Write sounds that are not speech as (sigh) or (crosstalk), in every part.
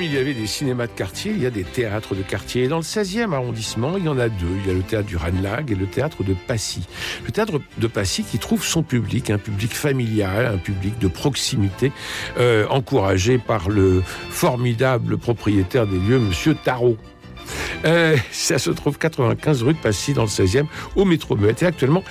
Il y avait des cinémas de quartier, il y a des théâtres de quartier. Et dans le 16e arrondissement, il y en a deux. Il y a le théâtre du Ranelagh et le théâtre de Passy. Le théâtre de Passy qui trouve son public, un public familial, un public de proximité, euh, encouragé par le formidable propriétaire des lieux, Monsieur Tarot. Euh, ça se trouve 95 rue de Passy dans le 16e au métro Muette. Et actuellement,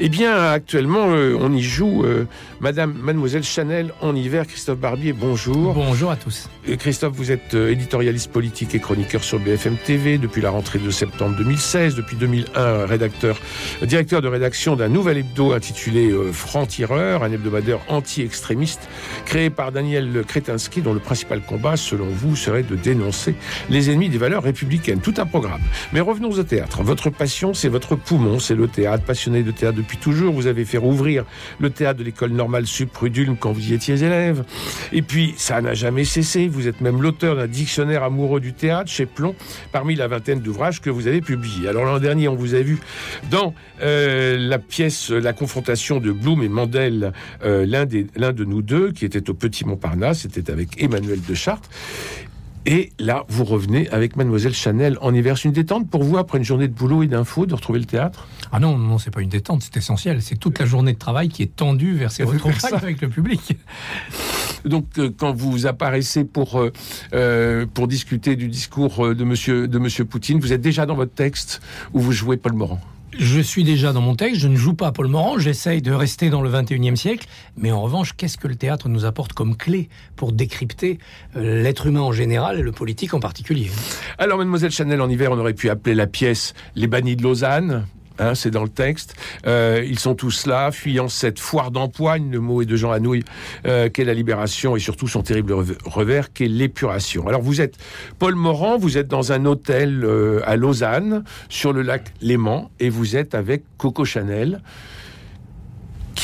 eh bien, actuellement, euh, on y joue euh, Madame, Mademoiselle Chanel en hiver. Christophe Barbier, bonjour. Bonjour à tous. Euh, Christophe, vous êtes éditorialiste politique et chroniqueur sur BFM TV depuis la rentrée de septembre 2016. Depuis 2001, rédacteur, directeur de rédaction d'un nouvel hebdo intitulé Franc-Tireur, un hebdomadaire anti-extrémiste créé par Daniel Kretinsky, dont le principal combat, selon vous, serait de dénoncer les ennemis des valeurs républicaines. Tout un programme. Mais revenons au théâtre. Votre passion, c'est votre poumon, c'est le théâtre. Passionné de théâtre depuis toujours, vous avez fait rouvrir le théâtre de l'école normale sup Prud'Ulm quand vous y étiez élève. Et puis, ça n'a jamais cessé. Vous êtes même l'auteur d'un dictionnaire amoureux du théâtre chez Plomb, parmi la vingtaine d'ouvrages que vous avez publiés. Alors l'an dernier, on vous a vu dans euh, la pièce La confrontation de Blum et Mandel, euh, l'un de nous deux, qui était au Petit Montparnasse, c'était avec Emmanuel de Chartres. Et là, vous revenez avec Mademoiselle Chanel en hiver. C'est une détente pour vous, après une journée de boulot et d'infos, de retrouver le théâtre? Ah non, non, c'est pas une détente, c'est essentiel. C'est toute la journée de travail qui est tendue vers ces retrouvailles avec le public. Donc, euh, quand vous apparaissez pour, euh, euh, pour discuter du discours de monsieur, de monsieur Poutine, vous êtes déjà dans votre texte où vous jouez Paul Morand? Je suis déjà dans mon texte, je ne joue pas Paul Morand, j'essaye de rester dans le 21e siècle, mais en revanche, qu'est-ce que le théâtre nous apporte comme clé pour décrypter euh, l'être humain en général et le politique en particulier? Alors, Mademoiselle Chanel, en hiver, on aurait pu appeler la pièce Les bannis de Lausanne. Hein, c'est dans le texte. Euh, ils sont tous là, fuyant cette foire d'empoigne, le mot est de Jean Anouilh, euh, qu'est la libération et surtout son terrible rev- revers, qu'est l'épuration. Alors vous êtes Paul Morand, vous êtes dans un hôtel euh, à Lausanne, sur le lac Léman, et vous êtes avec Coco Chanel,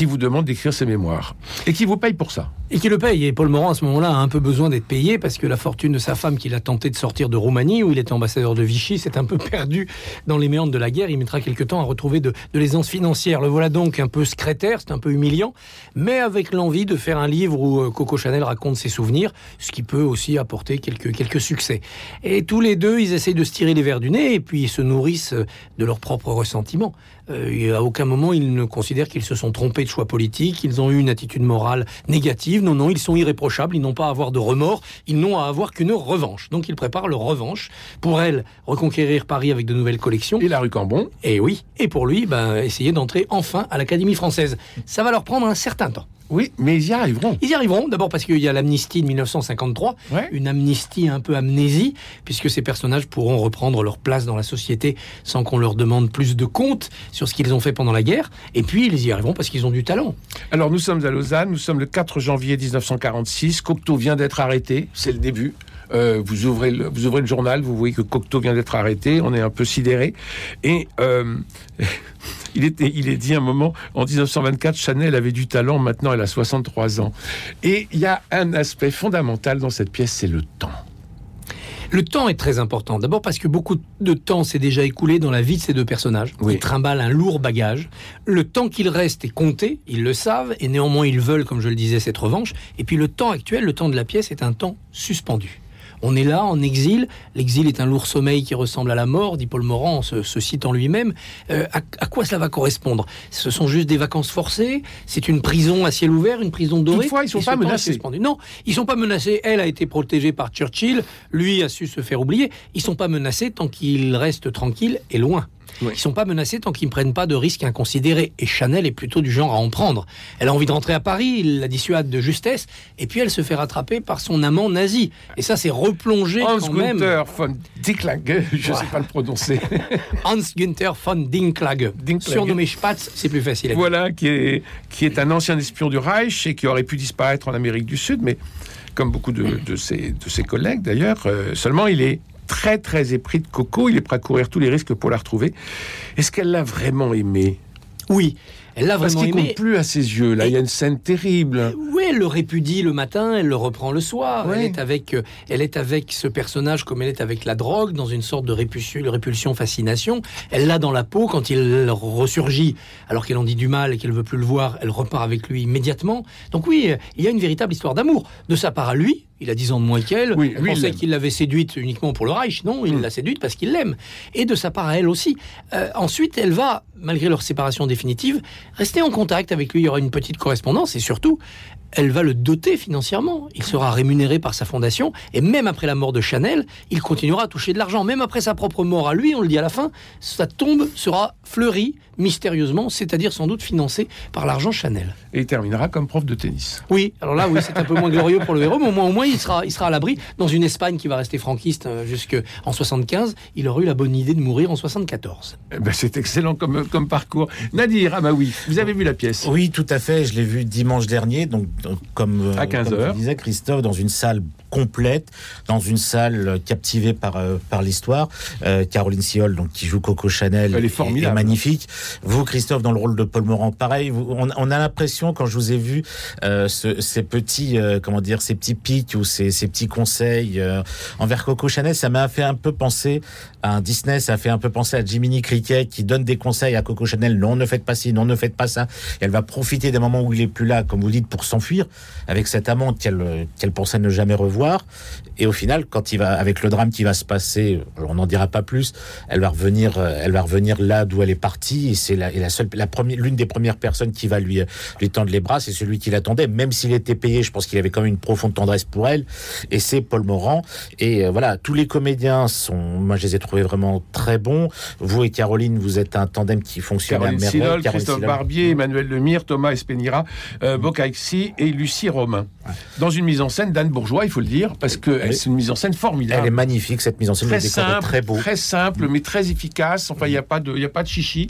qui vous demande d'écrire ses mémoires, et qui vous paye pour ça. Et qui le paye. Et Paul Morand, à ce moment-là, a un peu besoin d'être payé parce que la fortune de sa femme qu'il a tenté de sortir de Roumanie, où il était ambassadeur de Vichy, s'est un peu (laughs) perdue dans les méandres de la guerre. Il mettra quelque temps à retrouver de, de l'aisance financière. Le voilà donc un peu secrétaire, c'est un peu humiliant, mais avec l'envie de faire un livre où euh, Coco Chanel raconte ses souvenirs, ce qui peut aussi apporter quelques, quelques succès. Et tous les deux, ils essayent de se tirer les verres du nez et puis ils se nourrissent euh, de leurs propres ressentiments. Euh, à aucun moment, ils ne considèrent qu'ils se sont trompés de choix politique, ils ont eu une attitude morale négative. Non, non, ils sont irréprochables, ils n'ont pas à avoir de remords, ils n'ont à avoir qu'une revanche. Donc ils préparent leur revanche. Pour elle, reconquérir Paris avec de nouvelles collections. Et la rue Cambon, Et oui, et pour lui, ben, essayer d'entrer enfin à l'Académie française. Ça va leur prendre un certain temps. Oui, mais ils y arriveront. Ils y arriveront, d'abord parce qu'il y a l'amnistie de 1953, Ouais. une amnistie un peu amnésie, puisque ces personnages pourront reprendre leur place dans la société sans qu'on leur demande plus de comptes sur ce qu'ils ont fait pendant la guerre. Et puis ils y arriveront parce qu'ils ont du talent. Alors nous sommes à Lausanne, nous sommes le 4 janvier 1946, Cocteau vient d'être arrêté, c'est le début. Euh, vous, ouvrez le, vous ouvrez le journal, vous voyez que Cocteau vient d'être arrêté, on est un peu sidéré. Et euh, (laughs) il, est dit un moment, en 1924, Chanel avait du talent, maintenant elle a 63 ans. Et il y a un aspect fondamental dans cette pièce, c'est le temps. Le temps est très important. D'abord parce que beaucoup de temps s'est déjà écoulé dans la vie de ces deux personnages. Oui. Ils trimballent un lourd bagage. Le temps qu'il reste est compté, ils le savent, et néanmoins ils veulent, comme je le disais, cette revanche. Et puis le temps actuel, le temps de la pièce, est un temps suspendu. On est là, en exil. L'exil est un lourd sommeil qui ressemble à la mort, dit Paul Morand, en se, se citant lui-même. Euh, à, à quoi cela va correspondre? Ce sont juste des vacances forcées? C'est une prison à ciel ouvert, une prison dorée? Toutefois, ils sont pas menacés. Non, ils sont pas menacés. Elle a été protégée par Churchill. Lui a su se faire oublier. Ils sont pas menacés tant qu'ils restent tranquilles et loin. Oui. Ils sont pas menacés tant qu'ils ne prennent pas de risques inconsidérés. Et Chanel est plutôt du genre à en prendre. Elle a envie de rentrer à Paris, il la dissuade de justesse, et puis elle se fait rattraper par son amant nazi. Et ça, c'est replongé Hans quand même. Günther von Dicklage, je ne sais pas le prononcer. (laughs) Hans Günther von Dinklage. Dinklage. Surnommé Spatz, c'est plus facile voilà, qui est, qui est un ancien espion du Reich et qui aurait pu disparaître en Amérique du Sud, mais comme beaucoup de, de, ses, de ses collègues d'ailleurs, euh, seulement il est très très épris de Coco, il est prêt à courir tous les risques pour la retrouver. Est-ce qu'elle l'a vraiment aimé? Oui. Elle l'a Parce vraiment qu'il aimé. compte plus à ses yeux. Là, Et- il y a une scène terrible. Oui, elle le répudie le matin, elle le reprend le soir. Ouais. Elle est avec, euh, elle est avec ce personnage comme elle est avec la drogue, dans une sorte de répulsion, répulsion fascination. Elle l'a dans la peau quand il ressurgit, alors qu'elle en dit du mal et qu'elle veut plus le voir. Elle repart avec lui immédiatement. Donc oui, euh, il y a une véritable histoire d'amour de sa part à lui. Il a 10 ans de moins qu'elle. Oui, il pensait qu'il l'avait séduite uniquement pour le Reich. Non, il Mm. l'a séduite parce qu'il l'aime. Et de sa part à elle aussi. Euh, ensuite, elle va, malgré leur séparation définitive, rester en contact avec lui. Il y aura une petite correspondance et surtout, elle va le doter financièrement. Il sera rémunéré par sa fondation et même après la mort de Chanel, il continuera à toucher de l'argent. Même après sa propre mort à lui, on le dit à la fin, sa tombe sera fleurie mystérieusement, c'est-à-dire sans doute financée par l'argent Chanel. Et il terminera comme prof de tennis. Oui, alors là, oui, c'est un peu moins glorieux pour le héros, mais au moins, au moins il, sera, il sera à l'abri dans une Espagne qui va rester franquiste euh, jusqu'en 75. Il aura eu la bonne idée de mourir en 74. Eh ben, c'est excellent comme, comme parcours. Nadir, ah bah oui, vous avez vu la pièce? Oui, tout à fait. Je l'ai vu dimanche dernier, donc, comme, euh, À 15 comme disais, Christophe, dans une salle complète, dans une salle euh, captivée par euh, par l'histoire. Euh, Caroline Siol, donc qui joue Coco Chanel, Elle est formidable. magnifique. Vous, Christophe, dans le rôle de Paul Morand, pareil. vous- on, on a l'impression quand je vous ai vu euh, ce- ces petits, euh, comment dire, ces petits pics ou ces, ces petits conseils envers Coco Chanel, ça m'a fait un peu penser à un Disney, ça a fait un peu penser à Jiminy Cricket qui donne des conseils à Coco Chanel. Non, ne faites pas ci, non, ne faites pas ça. Et elle va profiter des moments où il est plus là, comme vous dites, pour s'enfuir avec cet amant qu'elle qu'elle pensait ne jamais revoir. Et au final, quand il va, avec le drame qui va se passer, on n'en dira pas plus. Elle va revenir, euh, elle va revenir là d'où elle est partie. Et c'est la, et la seule, la première, l'une des premières personnes qui va lui, lui tendre les bras, c'est celui qui l'attendait. Même s'il était payé, je pense qu'il avait quand même une profonde tendresse pour elle. Et c'est Paul Morand. Et euh, voilà, tous les comédiens sont, moi je les ai trouvés vraiment très bons. Vous et Caroline, vous êtes un tandem qui fonctionne Caroline à merveille. Caroline Christophe. Barbier, Emmanuel Lemire, Thomas Espenira, euh, Bocaixi et Lucie Romain. Dans une mise en scène d'Anne Bourgeois, il faut le dire, parce que Oui. c'est une mise en scène formidable. Elle est magnifique cette mise en scène. très simple, très beau. très simple, mais très efficace. Enfin, il n'y a pas de, il y a pas de chichi.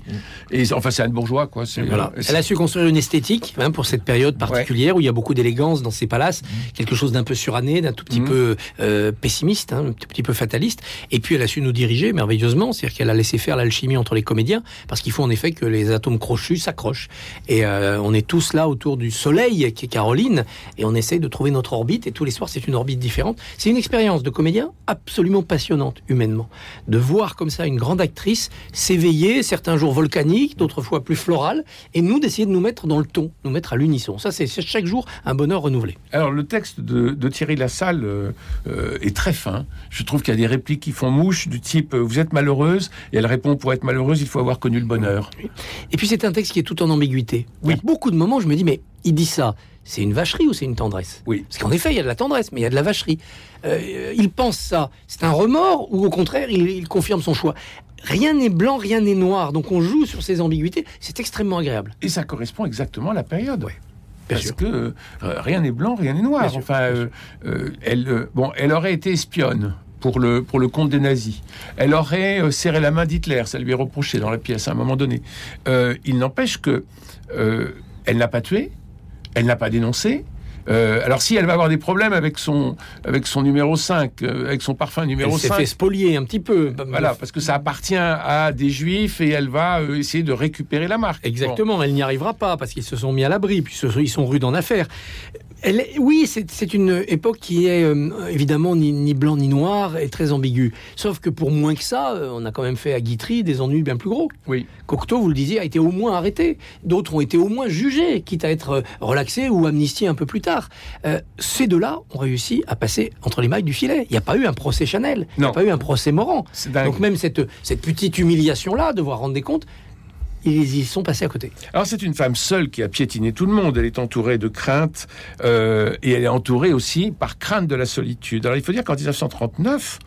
Et enfin, c'est Anne Bourgeois, quoi. C'est, Voilà. euh, Elle a su construire une esthétique hein, pour cette période particulière où il y a beaucoup d'élégance dans ses palaces, quelque chose d'un peu suranné, d'un tout petit peu euh, pessimiste, hein, un tout petit peu fataliste. Et puis elle a su nous diriger merveilleusement, c'est-à-dire qu'elle a laissé faire l'alchimie entre les comédiens, parce qu'il faut en effet que les atomes crochus s'accrochent. Et euh, on est tous là autour du soleil qui est Caroline, et on essaye de trouver notre orbite. Et tous les soirs, c'est une orbite différente. C'est une expérience de comédien absolument passionnante humainement, de voir comme ça une grande actrice s'éveiller, certains jours volcaniques, d'autres fois plus florales, et nous d'essayer de nous mettre dans le ton, nous mettre à l'unisson. Ça, c'est chaque jour un bonheur renouvelé. Alors, le texte de, de Thierry Lassalle euh, euh, est très fin. Je trouve qu'il y a des répliques qui font mouche, du type euh, Vous êtes malheureuse Et elle répond Pour être malheureuse, il faut avoir connu le bonheur. Et puis c'est un texte qui est tout en ambiguïté. Oui. beaucoup de moments, je me dis, mais il dit ça, c'est une vacherie ou c'est une tendresse? Oui. Parce qu'en effet, il y a de la tendresse, mais il y a de la vacherie. Euh, il pense ça, c'est un remords ou au contraire, il, il confirme son choix? Rien n'est blanc, rien n'est noir. Donc on joue sur ces ambiguïtés. C'est extrêmement agréable. Et ça correspond exactement à la période. Bien Parce sûr. que euh, rien n'est blanc, rien n'est noir. Bien enfin, euh, euh, elle, bon, elle aurait été espionne pour le, pour le compte des nazis. Elle aurait serré la main d'Hitler, ça lui est reproché dans la pièce à un moment donné. Il n'empêche que elle n'a pas tué, elle n'a pas dénoncé. Euh, alors si elle va avoir des problèmes avec son, avec son numéro 5, euh, avec son parfum numéro Elle s'est 5, fait spolier un petit peu. voilà, parce que ça appartient à des juifs et elle va euh, essayer de récupérer la marque. Exactement, elle n'y arrivera pas parce qu'ils se sont mis à l'abri, puis ils sont rudes en affaires. Elle est- oui, c'est une époque qui est euh, évidemment ni, ni blanc ni noir et très ambiguë. Sauf que pour moins que ça, euh, on a quand même fait à Guitry des ennuis bien plus gros. Oui. Cocteau, vous le disiez, a été au moins arrêté. D'autres ont été au moins jugés, quitte à être euh, relaxés ou amnistiés un peu plus tard. Euh, ces deux-là ont réussi à passer entre les mailles du filet. Il n'y a pas eu un procès Chanel, il n'y a pas eu un procès Morand. Donc même cette, cette petite humiliation-là, devoir rendre des comptes, ils y sont passés à côté. Alors c'est une femme seule qui a piétiné tout le monde. Elle est entourée de craintes euh, et elle est entourée aussi par crainte de la solitude. Alors il faut dire qu'en 1939,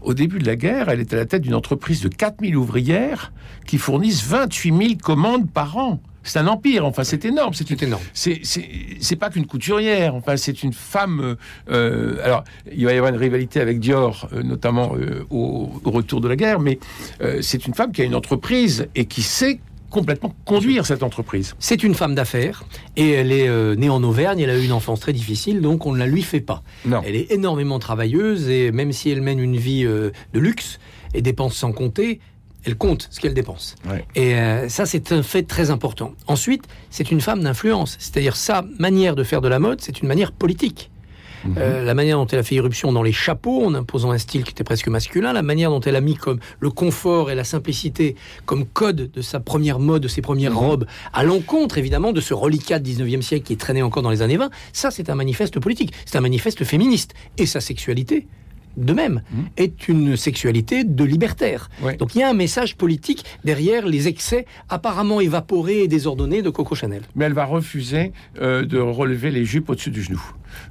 au début de la guerre, elle est à la tête d'une entreprise de 4000 ouvrières qui fournissent 28 000 commandes par an. C'est un empire, enfin c'est énorme. C'est une énorme. c'est pas qu'une couturière. Enfin, c'est une femme. euh, euh, alors, il va y avoir une rivalité avec Dior, euh, notamment euh, au, au retour de la guerre, mais c'est une femme qui a une entreprise et qui sait complètement conduire cette entreprise. C'est une femme d'affaires et elle est euh, née en Auvergne. Elle a eu une enfance très difficile, donc on ne la lui fait pas. Non. Elle est énormément travailleuse et même si elle mène une vie euh, de luxe et dépense sans compter, Elle compte ce qu'elle dépense. Ouais. Et euh, ça, c'est un fait très important. Ensuite, c'est une femme d'influence. C'est-à-dire sa manière de faire de la mode, c'est une manière politique. Euh, la manière dont elle a fait irruption dans les chapeaux, en imposant un style qui était presque masculin, la manière dont elle a mis comme le confort et la simplicité comme code de sa première mode, de ses premières robes, à l'encontre évidemment de ce reliquat du 19e siècle qui traînait encore dans les années 20, ça c'est un manifeste politique, c'est un manifeste féministe. Et sa sexualité, de même, est une sexualité de libertaire. Ouais. Donc il y a un message politique derrière les excès apparemment évaporés et désordonnés de Coco Chanel. Mais elle va refuser euh, de relever les jupes au-dessus du genou.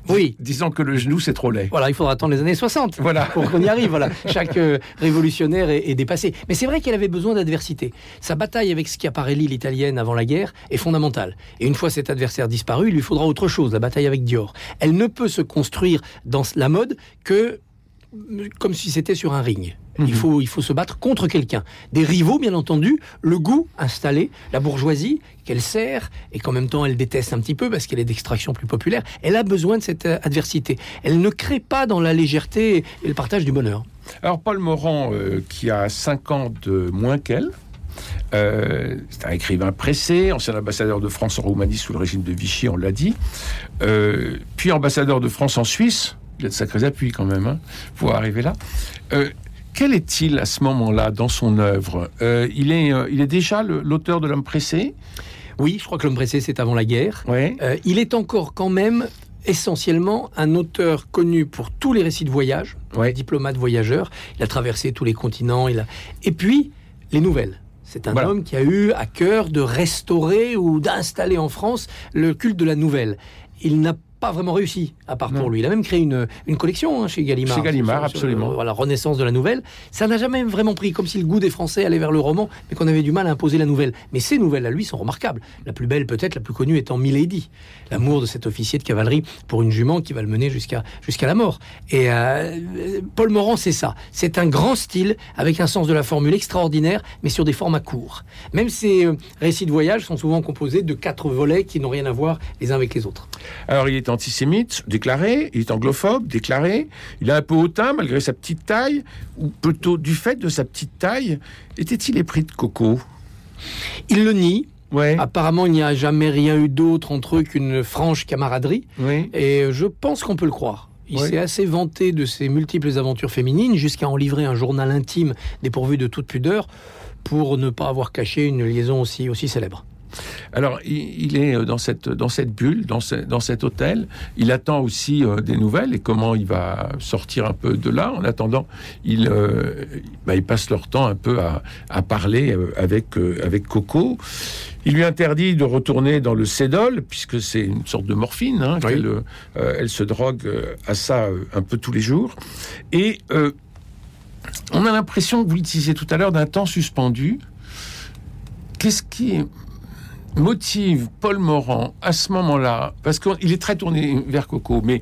Oui. Disant que le genou, c'est trop laid. Voilà, il faudra attendre les années 60 Voilà. pour qu'on y arrive. Voilà. Chaque euh, révolutionnaire est, est dépassé. Mais c'est vrai qu'elle avait besoin d'adversité. Sa bataille avec Schiaparelli, l'italienne, avant la guerre, est fondamentale. Et une fois cet adversaire disparu, il lui faudra autre chose, la bataille avec Dior. Elle ne peut se construire dans la mode que comme si c'était sur un ring. Il, faut, il faut se battre contre quelqu'un. Des rivaux, bien entendu, le goût installé, la bourgeoisie qu'elle sert et qu'en même temps elle déteste un petit peu parce qu'elle est d'extraction plus populaire. Elle a besoin de cette euh, adversité. Elle ne crée pas dans la légèreté et le partage du bonheur. Alors, Paul Morand, euh, qui a 5 ans de moins qu'elle, euh, c'est un écrivain pressé, ancien ambassadeur de France en Roumanie sous le régime de Vichy, on l'a dit, euh, puis ambassadeur de France en Suisse. Il a de sacrés appuis quand même hein, pour arriver là. Euh, quel est-il à ce moment-là dans son œuvre Euh, il, est, euh, il est déjà l'auteur de L'homme pressé? Oui, je crois que l'homme pressé, c'est avant la guerre. Ouais. Il est encore quand même essentiellement un auteur connu pour tous les récits de voyage, Ouais. diplomate voyageur. Il a traversé tous les continents. Il a... Et puis, les nouvelles. C'est un Voilà. homme qui a eu à cœur de restaurer ou d'installer en France le culte de la nouvelle. Il n'a pas vraiment réussi, à part Non. pour lui. Il a même créé une, une collection hein, chez Gallimard. Chez Gallimard, Sur- sur absolument. le- voilà, renaissance de la nouvelle. Ça n'a jamais vraiment pris, comme si le goût des Français allait vers le roman, mais qu'on avait du mal à imposer la nouvelle. Mais ces nouvelles à lui sont remarquables. La plus belle, peut-être, la plus connue étant Milady. L'amour de cet officier de cavalerie pour une jument qui va le mener jusqu'à jusqu'à la mort. Et euh, Paul Morand, c'est ça. C'est un grand style avec un sens de la formule extraordinaire, mais sur des formats courts. Même ces euh, récits de voyage sont souvent composés de quatre volets qui n'ont rien à voir les uns avec les autres. Alors, il est antisémite, déclaré, il est anglophobe, déclaré, il a un peu hautain malgré sa petite taille, ou plutôt du fait de sa petite taille, était-il épris de coco? Il le nie. Ouais, Apparemment, il n'y a jamais rien eu d'autre entre eux qu'une franche camaraderie. Et je pense qu'on peut le croire. Il Oui. s'est assez vanté de ses multiples aventures féminines jusqu'à en livrer un journal intime dépourvu de toute pudeur pour ne pas avoir caché une liaison aussi, aussi célèbre. Alors, il, il est euh, dans cette, dans cette bulle, dans, ce- dans cet hôtel. Il attend aussi euh, des nouvelles et comment il va sortir un peu de là. En attendant, il, euh, bah, il passe leur temps un peu à, à parler avec, euh, avec Coco. Il lui interdit de retourner dans le Cédol, puisque c'est une sorte de morphine. hein, Oui. euh, elle se drogue à ça un peu tous les jours. Et on a l'impression, vous le disiez tout à l'heure, d'un temps suspendu. Qu'est-ce qui motive Paul Morand à ce moment-là Parce qu'il est très tourné vers Coco, mais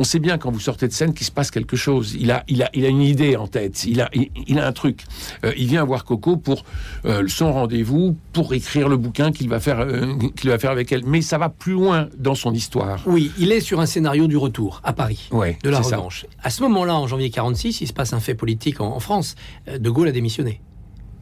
on sait bien quand vous sortez de scène qu'il se passe quelque chose. Il a, il a, il a une idée en tête. Il a, il, il a un truc. Euh, il vient voir Coco pour euh, son rendez-vous, pour écrire le bouquin qu'il va faire, euh, qu'il va faire avec elle. Mais ça va plus loin dans son histoire. Oui, il est sur un scénario du retour à Paris. Ouais, de la ça. revanche. À ce moment-là, en janvier 46, il se passe un fait politique en, en France. De Gaulle a démissionné.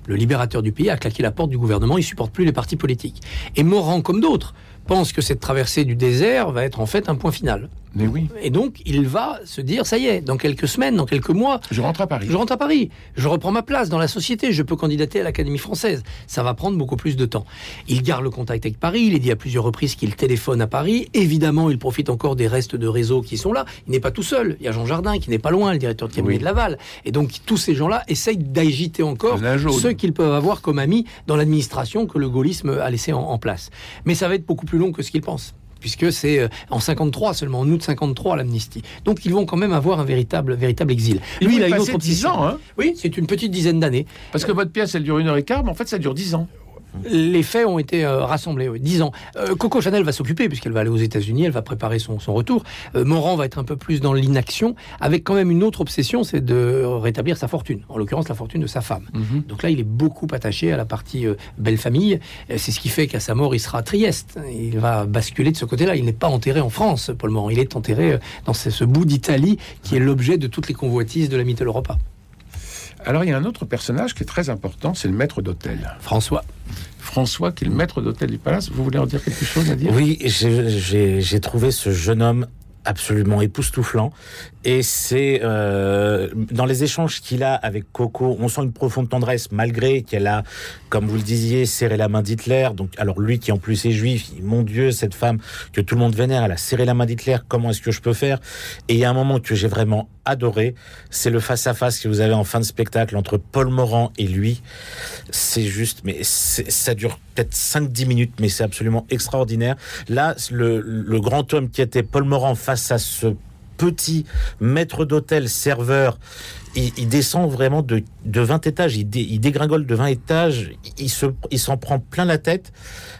Le libérateur du pays a claqué la porte du gouvernement, il supporte plus les partis politiques. Et Morand, comme d'autres, pense que cette traversée du désert va être en fait un point final. Mais oui, Et donc, il va se dire, ça y est, dans quelques semaines, dans quelques mois, je rentre à Paris. je rentre à Paris, je reprends ma place dans la société, je peux candidater à l'Académie française. Ça va prendre beaucoup plus de temps. Il garde le contact avec Paris, il est dit à plusieurs reprises qu'il téléphone à Paris. Évidemment, il profite encore des restes de réseau qui sont là. Il n'est pas tout seul. Il y a Jean Jardin qui n'est pas loin, le directeur de cabinet Oui. de Laval. Et donc, tous ces gens-là essayent d'agiter encore ceux qu'ils peuvent avoir comme amis dans l'administration que le gaullisme a laissé en, en place. Mais ça va être beaucoup plus long que ce qu'ils pensent. Puisque c'est euh, en 53 seulement, en août 53 l'amnistie. Donc ils vont quand même avoir un véritable, véritable exil. Il Lui, il a une autre 10 obsession. ans, hein Oui, c'est une petite dizaine d'années. Parce que votre pièce, elle dure une heure et quart, mais en fait, ça dure 10 ans. Les faits ont été euh, rassemblés, oui, 10 ans. Euh, Coco Chanel va s'occuper, puisqu'elle va aller aux États-Unis, elle va préparer son, son retour. Euh, Morand va être un peu plus dans l'inaction, avec quand même une autre obsession, c'est de rétablir sa fortune, en l'occurrence la fortune de sa femme. Donc là, il est beaucoup attaché à la partie euh, belle famille. C'est ce qui fait qu'à sa mort, il sera à Trieste. Il va basculer de ce côté-là. Il n'est pas enterré en France, Paul Morand. Il est enterré dans ce, ce bout d'Italie qui est l'objet de toutes les convoitises de la Mitteleuropa. Alors il y a un autre personnage qui est très important, c'est le maître d'hôtel. François. François, qui est le maître d'hôtel du Palace. Vous voulez en dire quelque chose à dire Oui, j'ai- trouvé ce jeune homme absolument époustouflant. Et c'est euh, dans les échanges qu'il a avec Coco, on sent une profonde tendresse, malgré qu'elle a, comme vous le disiez, serré la main d'Hitler. Donc, alors lui qui en plus est juif, mon Dieu, cette femme que tout le monde vénère, elle a serré la main d'Hitler. Comment est-ce que je peux faire? Et il y a un moment que j'ai vraiment adoré, c'est le face à face que vous avez en fin de spectacle entre Paul Morand et lui. C'est juste, mais ça dure peut-être 5-10 minutes, mais c'est absolument extraordinaire. Là, le, le grand homme qui était Paul Morand face à ce petit maître d'hôtel serveur, il, descend vraiment de, de 20 étages, il, dé- il dégringole de 20 étages, il se, il s'en prend plein la tête,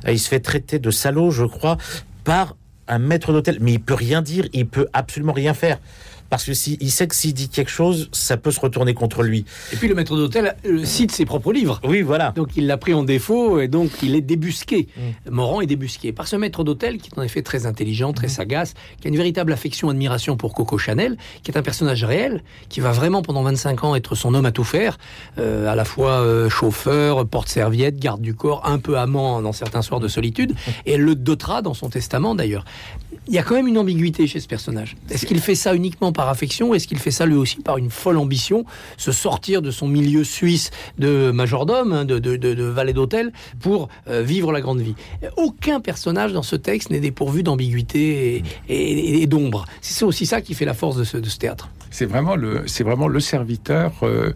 il se fait traiter de salaud, je crois, par un maître d'hôtel, mais il peut rien dire, il peut absolument rien faire. Parce que si, il sait que s'il dit quelque chose, ça peut se retourner contre lui. Et puis le maître d'hôtel euh, cite ses propres livres. Oui, voilà. Donc il l'a pris en défaut et donc il est débusqué. Morand est débusqué par ce maître d'hôtel qui est en effet très intelligent, très sagace, qui a une véritable affection, admiration pour Coco Chanel, qui est un personnage réel, qui va vraiment pendant 25 ans être son homme à tout faire, euh, à la fois euh, chauffeur, porte-serviette, garde du corps, un peu amant dans certains soirs de solitude, (laughs) et elle le dotera dans son testament d'ailleurs. Il y a quand même une ambiguïté chez ce personnage. Est-ce qu'il fait ça uniquement par affection Est-ce qu'il fait ça lui aussi par une folle ambition Se sortir de son milieu suisse de majordome, hein, de, de, valet d'hôtel, pour euh, vivre la grande vie? Aucun personnage dans ce texte n'est dépourvu d'ambiguïté et, d'ombre. C'est aussi ça qui fait la force de ce, théâtre. C'est vraiment le, vraiment le serviteur euh,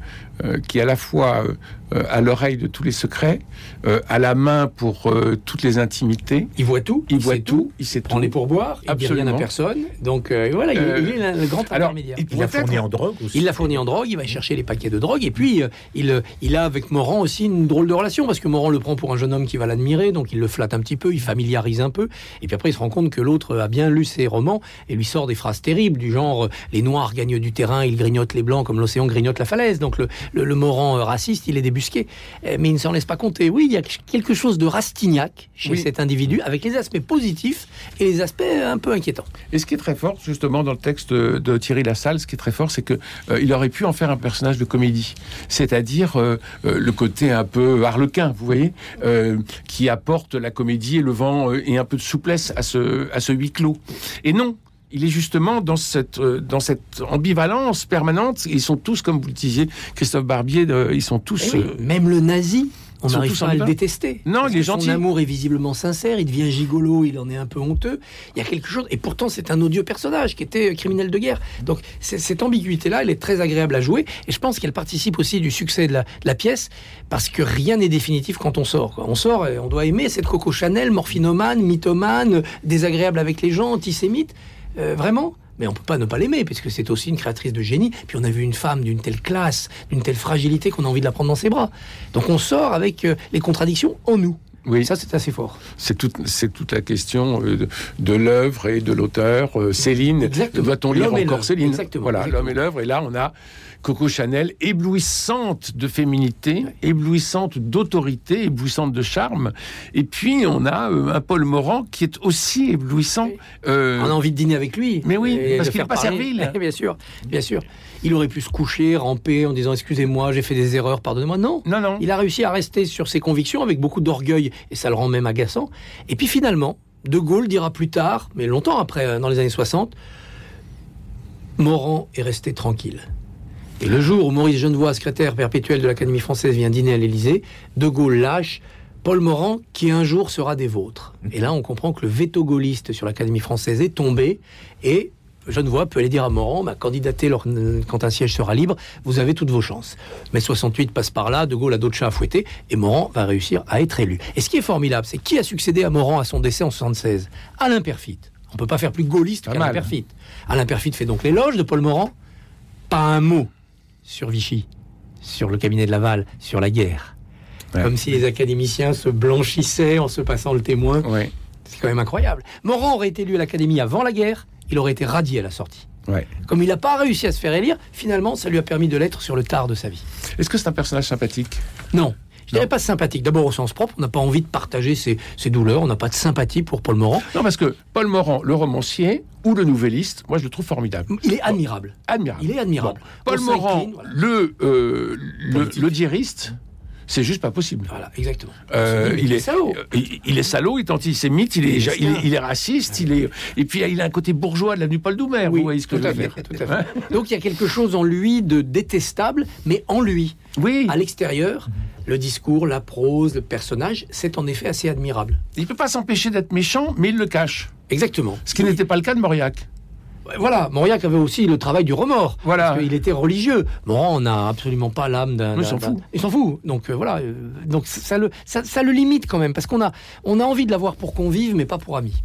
qui à la fois euh, euh, a l'oreille de tous les secrets, euh, a la main pour euh, toutes les intimités. Il voit tout, Il voit sait tout, il sait tout. les pourboires, il dit rien à Absolument. personne. Donc euh, voilà, il, Euh, il est le grand alors, intermédiaire. il Il pourrait a fourni en drogue aussi. Il l'a fourni en drogue, il va chercher les paquets de drogue, et puis euh, il, euh, il a avec Morand aussi une drôle de relation, parce que Morand le prend pour un jeune homme qui va l'admirer, donc il le flatte un petit peu, il familiarise un peu, et puis après il se rend compte que l'autre a bien lu ses romans, et lui sort des phrases terribles, du genre euh, les Noirs gagnent du terrain, ils grignotent les Blancs comme l'océan grignote la falaise », donc le, le, le Morand euh, raciste, il est débusqué. Euh, Mais il ne s'en laisse pas compter. Oui, il y a quelque chose de rastignac chez Oui. cet individu, avec les aspects positifs et les aspects un peu inquiétants. Et ce qui est très fort, justement, dans le texte de, Thierry Lassalle, ce qui est très fort, c'est que euh, il aurait pu en faire un personnage de comédie, c'est-à-dire euh, euh, le côté un peu harlequin, vous voyez, euh, qui apporte la comédie et le vent euh, et un peu de souplesse à ce à ce huis clos. Et non. Il est justement dans cette, euh, dans cette ambivalence permanente. Ils sont tous, comme vous le disiez, Christophe Barbier, ils sont tous. Eh oui, euh, même le nazi, on n'arrive pas à le détester. Non, il est gentil. Son amour est visiblement sincère, il devient gigolo, il en est un peu honteux. Il y a quelque chose, et pourtant c'est un odieux personnage qui était euh, criminel de guerre. Donc cette ambiguïté-là, elle est très agréable à jouer, et je pense qu'elle participe aussi du succès de la, de la pièce, parce que rien n'est définitif quand on sort. quoi. On sort et on doit aimer cette Coco Chanel, morphinomane, mythomane, désagréable avec les gens, antisémite. Euh, vraiment mais on peut pas ne pas l'aimer, puisque c'est aussi une créatrice de génie. Puis on a vu une femme d'une telle classe, d'une telle fragilité qu'on a envie de la prendre dans ses bras. Donc on sort avec euh, les contradictions en nous. oui. Ça, c'est assez fort. C'est toute, c'est toute la question euh, de, de l'œuvre et de l'auteur. Céline, doit-on lire encore. Céline? Exactement. Voilà, l'homme et l'œuvre. Et là, on a Coco Chanel, éblouissante de féminité, éblouissante d'autorité, éblouissante de charme. Et puis, on a euh, un Paul Morand qui est aussi éblouissant. Oui. Euh, On a envie de dîner avec lui. Mais oui, Et parce qu'il faire est pas servile. (laughs) bien sûr, bien sûr. Il aurait pu se coucher, ramper en disant excusez-moi, j'ai fait des erreurs, pardonnez-moi. Non. non, non. Il a réussi à rester sur ses convictions avec beaucoup d'orgueil et ça le rend même agaçant. Et puis finalement, De Gaulle dira plus tard, mais longtemps après, euh, dans les années 60, Morand est resté tranquille. Et le jour où Maurice Genevoix, secrétaire perpétuel de l'Académie française, vient dîner à l'Élysée, De Gaulle lâche Paul Morand qui un jour sera des vôtres. Et là, on comprend que le veto gaulliste sur l'Académie française est tombé et Genevoix peut aller dire à Morand, bah, candidatez lors- quand un siège sera libre, vous avez toutes vos chances. Mais 68 passe par là, De Gaulle a d'autres chats à fouetter, et Morand va réussir à être élu. Et ce qui est formidable, c'est qui a succédé à Morand à son décès en 76 Alain Perfit. On peut pas faire plus gaulliste qu'Alain. Perfit. Alain Perfit fait donc l'éloge de Paul Morand, pas un mot sur Vichy, sur le cabinet de Laval, sur la guerre. Ouais. Comme si les académiciens se blanchissaient en se passant le témoin. Ouais. C'est quand même incroyable. Morand aurait été élu à l'Académie avant la guerre, il aurait été radié à la sortie. Ouais. Comme il n'a pas réussi à se faire élire, finalement, ça lui a permis de l'être sur le tard de sa vie. Est-ce que c'est un personnage sympathique? Non. Je dirais pas sympathique. D'abord au sens propre, on n'a pas envie de partager ses, ses douleurs, on n'a pas de sympathie pour Paul Morand. Non, parce que Paul Morand, le romancier ou le nouvelliste, moi je le trouve formidable. Il est admirable. Admirable. Il est admirable. Bon. Paul Morand, voilà. le, euh, le, le diariste, c'est juste pas possible. Voilà, exactement. Euh, il, est, salaud. euh, il, il est salaud, il est antisémite, il est, Il est il raciste, il est, et puis il a un côté bourgeois de l'avenue Paul Doumer, Oui, vous voyez ce que tout je à veux fait, dire. tout à fait. Donc il y a quelque chose en lui de détestable, mais en lui. Oui, À l'extérieur, le discours, la prose, le personnage, c'est en effet assez admirable. il peut pas s'empêcher d'être méchant, mais il le cache. Exactement. Ce qui n'était pas le cas de Mauriac. Voilà, Mauriac avait aussi le travail du remords. Voilà. Parce qu'il était religieux. Morand on n'a absolument pas l'âme d'un. Il s'en fout. Il s'en fout. Donc euh, voilà. euh, donc ça le, ça, ça le limite quand même. Parce qu'on a, on a envie de l'avoir pour convive, mais pas pour ami.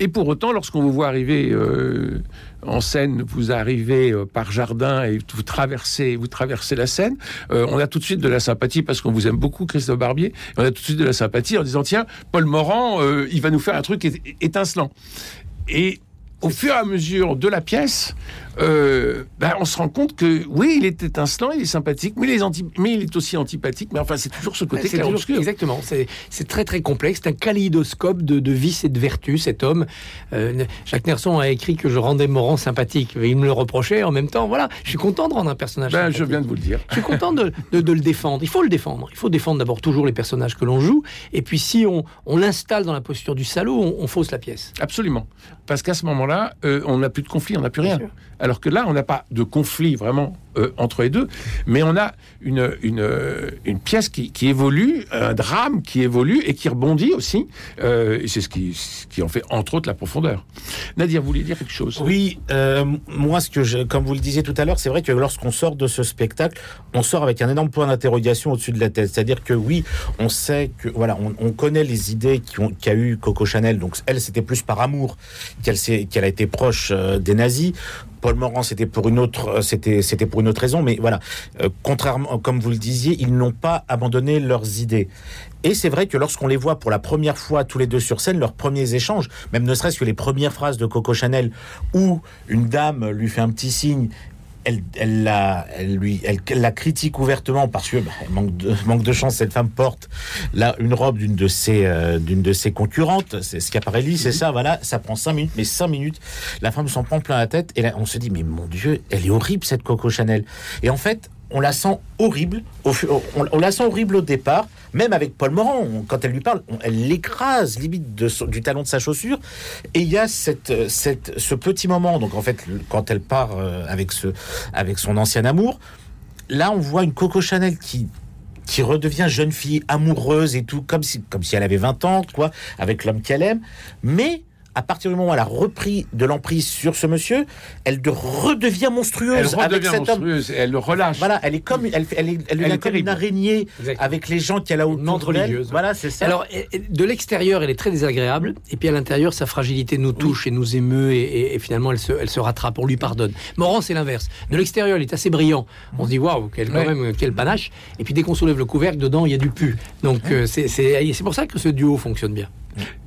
Et pour autant, lorsqu'on vous voit arriver euh, en scène, vous arrivez euh, par jardin et vous traversez, vous traversez la scène, euh, on a tout de suite de la sympathie parce qu'on vous aime beaucoup, Christophe Barbier. On a tout de suite de la sympathie en disant tiens, Paul Morand, il va nous faire un truc étincelant. Et au fur et à mesure de la pièce, euh, ben, on se rend compte que oui, il est étincelant, il est sympathique, mais il est, anti- mais il est aussi antipathique. Mais enfin, c'est toujours ce côté clair-obscur. exactement. C'est très très complexe. C'est un kaléidoscope de, de vices et de vertus. Cet homme, Euh, Jacques Nerson a écrit que je rendais Morand sympathique. Il me le reprochait en même temps. Voilà, je suis content de rendre un personnage. Ben, sympathique. je viens de vous le dire. Je suis content de, de- de le défendre. Il faut le défendre. Il faut défendre d'abord toujours les personnages que l'on joue. Et puis si on, on l'installe dans la posture du salaud, on, on fausse la pièce. Absolument. Parce qu'à ce moment-là, euh, on n'a plus de conflit, on n'a plus rien. Alors que là, on n'a pas de conflit vraiment euh, entre les deux, mais on a une, euh, une pièce qui, qui évolue, un drame qui évolue et qui rebondit aussi. Euh, et c'est ce qui, qui en fait, entre autres, la profondeur. Nadir, vous vouliez dire quelque chose? Oui, moi, ce que je, comme vous le disiez tout à l'heure, c'est vrai que lorsqu'on sort de ce spectacle, on sort avec un énorme point d'interrogation au-dessus de la tête. C'est-à-dire que oui, on sait que, voilà, on, on connaît les idées qu'a eu Coco Chanel. Donc, elle, c'était plus par amour qu'elle qu'elle a été proche des nazis. Paul C'était pour une autre, euh, c'était, c'était pour une autre raison. Mais voilà, euh, contrairement, comme vous le disiez, ils n'ont pas abandonné leurs idées. Et c'est vrai que lorsqu'on les voit pour la première fois tous les deux sur scène, leurs premiers échanges, même ne serait-ce que les premières phrases de Coco Chanel, où une dame lui fait un petit signe, elle, elle, la, elle, lui, elle, la critique ouvertement parce que bah, elle manque, de, (laughs) manque de chance, cette femme porte là une robe d'une de ses, euh, d'une de ses concurrentes, c'est Schiaparelli, c'est ça, voilà, ça prend cinq minutes, mais cinq minutes, la femme s'en prend plein la tête et là on se dit mais mon Dieu, elle est horrible cette Coco Chanel. Et en fait, on la sent horrible, au, on, on la sent horrible au départ, même avec Paul Morand, quand elle lui parle, elle l'écrase limite de du talon de sa chaussure. Et il y a cette, euh, cette, ce petit moment, donc en fait, quand elle part euh, avec, ce, avec son ancien amour, là on voit une Coco Chanel qui qui redevient jeune fille amoureuse et tout, comme si, comme si elle avait 20 ans, quoi, avec l'homme qu'elle aime. Mais à partir du moment où elle a repris de l'emprise sur ce monsieur, elle de redevient monstrueuse Elle avec redevient cet homme. monstrueuse, elle le relâche. Voilà, elle est comme, elle, elle est, elle devient est comme une araignée Exactement. avec les gens qu'elle a autour d'elle. religieuse. Voilà, c'est ça. Alors, de l'extérieur, elle est très désagréable, et puis à l'intérieur, sa fragilité nous touche et nous émeut, et, et- et finalement, elle se, elle se rattrape, on lui pardonne. Morand, c'est l'inverse. De l'extérieur, il est assez brillant. On se dit, waouh, quel, quand Ouais. même, quel panache. Et puis dès qu'on soulève le couvercle, dedans, il y a du pu. Donc, euh, c'est c'est- c'est pour ça que ce duo fonctionne bien.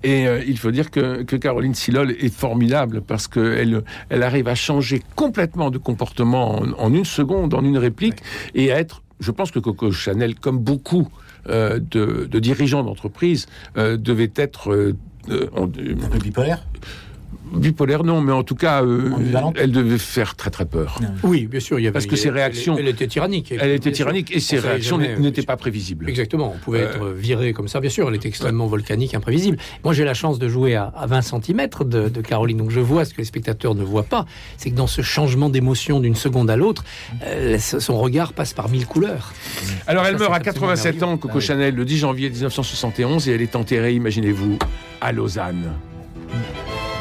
Et euh, il faut dire que, que Caroline Silol est formidable parce qu'elle elle arrive à changer complètement de comportement en, en une seconde, en une réplique, et à être, je pense que Coco Chanel, comme beaucoup euh, de, de dirigeants d'entreprise, euh, devait être peu bipolaire? Bipolaire, non, mais en tout cas, euh, elle devait faire très très peur. Oui, bien sûr, il y avait. Parce que ses réactions- Elle, elle était tyrannique. Elle était tyrannique et ses réactions n'étaient pas prévisibles. Exactement, on pouvait Euh, être viré comme ça, bien sûr, elle était extrêmement volcanique, imprévisible. Moi j'ai la chance de jouer à, à 20 cm de, de Caroline, donc je vois ce que les spectateurs ne voient pas, c'est que dans ce changement d'émotion d'une seconde à l'autre, euh, son regard passe par mille couleurs. Alors, elle Ça, meurt à c'est absolument 87 ans. Coco Ah oui. Chanel, le 10 janvier 1971, et elle est enterrée, imaginez-vous, à Lausanne.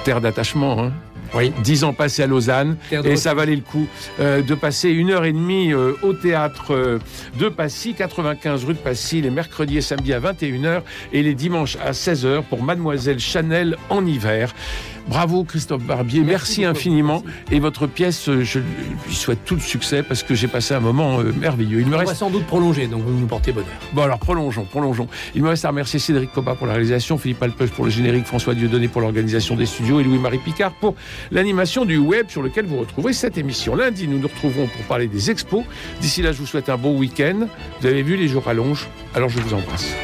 Terre d'attachement, hein Oui. Dix ans passés à Lausanne, et ça valait le coup euh, de passer une heure et demie euh, au théâtre euh, de Passy, 95 rue de Passy, les mercredis et samedis à 21h, et les dimanches à 16h pour Mademoiselle Chanel en hiver. Bravo Christophe Barbier, merci, infiniment. Et votre pièce, euh, je lui souhaite tout le succès parce que j'ai passé un moment euh, merveilleux. Il me On reste... va sans doute prolonger, donc vous nous portez bonheur. Bon alors prolongeons, prolongeons. Il me reste à remercier Cédric Copa pour la réalisation, Philippe Alpeuch pour le générique, François Dieudonné pour l'organisation des studios et Louis-Marie Picard pour l'animation du web sur lequel vous retrouverez cette émission. Lundi, nous nous retrouverons pour parler des expos. D'ici là, je vous souhaite un bon week-end. Vous avez vu, les jours rallongent, alors je vous embrasse.